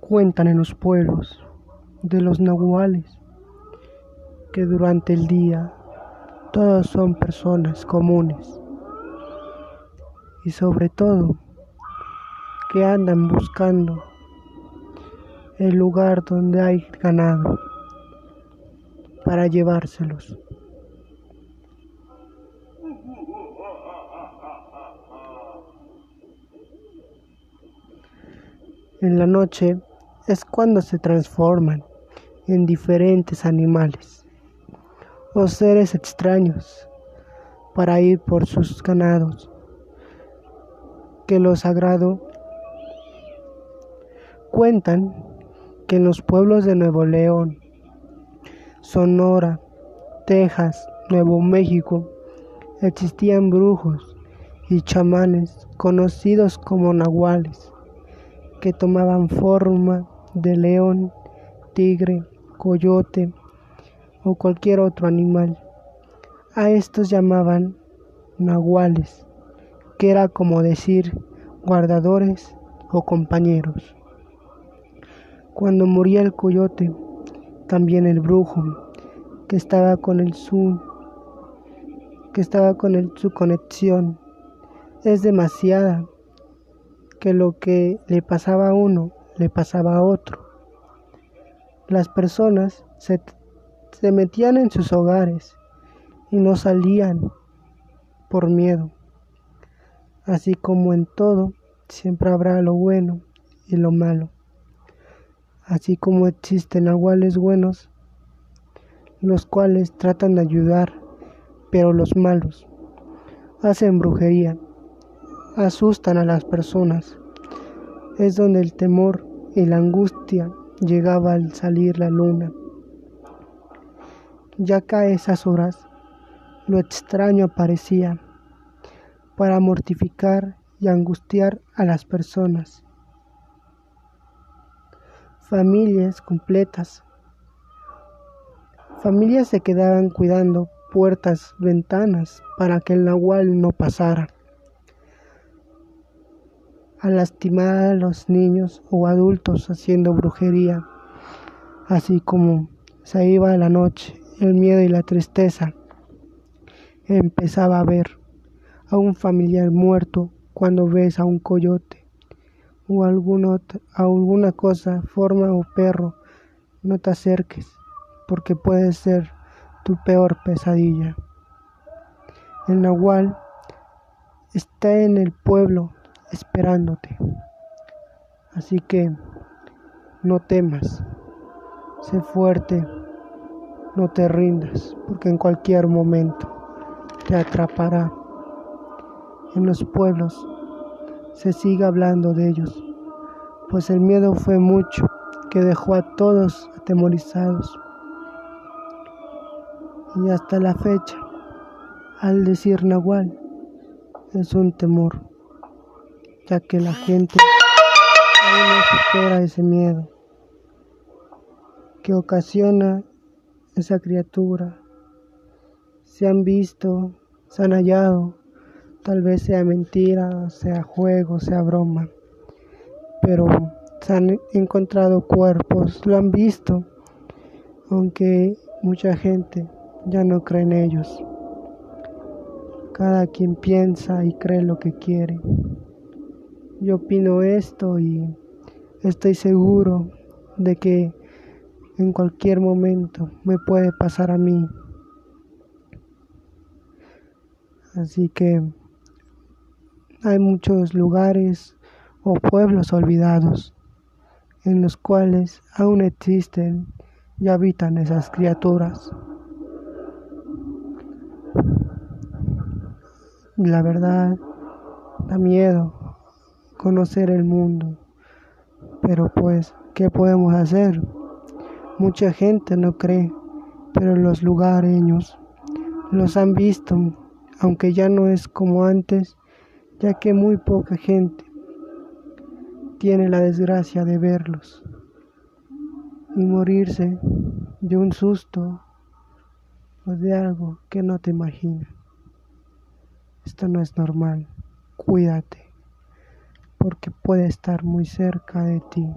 Cuentan en los pueblos de los nahuales que durante el día todos son personas comunes y sobre todo que andan buscando el lugar donde hay ganado para llevárselos. En la noche es cuando se transforman en diferentes animales o seres extraños para ir por sus ganados, que lo sagrado cuentan que en los pueblos de Nuevo León, Sonora, Texas, Nuevo México, existían brujos y chamanes conocidos como nahuales que tomaban forma de león, tigre, coyote o cualquier otro animal. A estos llamaban nahuales, que era como decir guardadores o compañeros. Cuando moría el coyote, también el brujo, que estaba con el su, que estaba con el, su conexión, es demasiada que lo que le pasaba a uno le pasaba a otro. Las personas se, se metían en sus hogares y no salían por miedo. Así como en todo, siempre habrá lo bueno y lo malo. Así como existen nahuales buenos, los cuales tratan de ayudar, pero los malos hacen brujería asustan a las personas. Es donde el temor y la angustia llegaba al salir la luna. Ya a esas horas lo extraño aparecía para mortificar y angustiar a las personas. Familias completas. Familias se quedaban cuidando puertas, ventanas para que el nahual no pasara a lastimar a los niños o adultos haciendo brujería, así como se iba la noche, el miedo y la tristeza. Empezaba a ver a un familiar muerto cuando ves a un coyote o alguna, alguna cosa, forma o perro, no te acerques porque puede ser tu peor pesadilla. El nahual está en el pueblo esperándote. Así que no temas, sé fuerte, no te rindas, porque en cualquier momento te atrapará. En los pueblos se sigue hablando de ellos, pues el miedo fue mucho que dejó a todos atemorizados. Y hasta la fecha, al decir Nahual, es un temor ya que la gente aún no supera ese miedo que ocasiona esa criatura. Se han visto, se han hallado, tal vez sea mentira, sea juego, sea broma, pero se han encontrado cuerpos, lo han visto, aunque mucha gente ya no cree en ellos. Cada quien piensa y cree lo que quiere. Yo opino esto y estoy seguro de que en cualquier momento me puede pasar a mí. Así que hay muchos lugares o pueblos olvidados en los cuales aún existen y habitan esas criaturas. La verdad da miedo conocer el mundo. Pero pues, ¿qué podemos hacer? Mucha gente no cree, pero los lugareños los han visto, aunque ya no es como antes, ya que muy poca gente tiene la desgracia de verlos y morirse de un susto o de algo que no te imaginas. Esto no es normal. Cuídate porque puede estar muy cerca de ti.